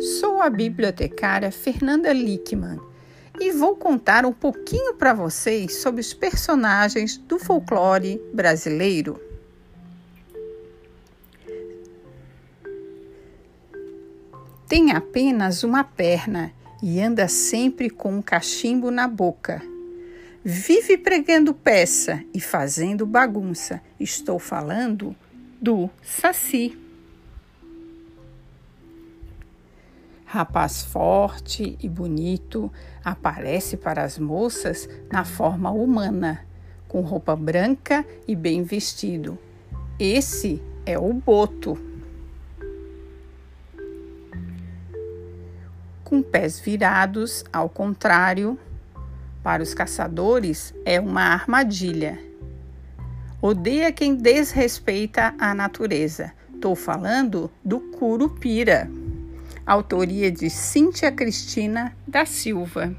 sou a bibliotecária Fernanda Lickman e vou contar um pouquinho para vocês sobre os personagens do folclore brasileiro. Tem apenas uma perna e anda sempre com um cachimbo na boca. Vive pregando peça e fazendo bagunça. Estou falando do Saci. Rapaz forte e bonito aparece para as moças na forma humana, com roupa branca e bem vestido. Esse é o Boto. Com pés virados ao contrário, para os caçadores é uma armadilha. Odeia quem desrespeita a natureza. Estou falando do Curupira. Autoria de Cíntia Cristina da Silva.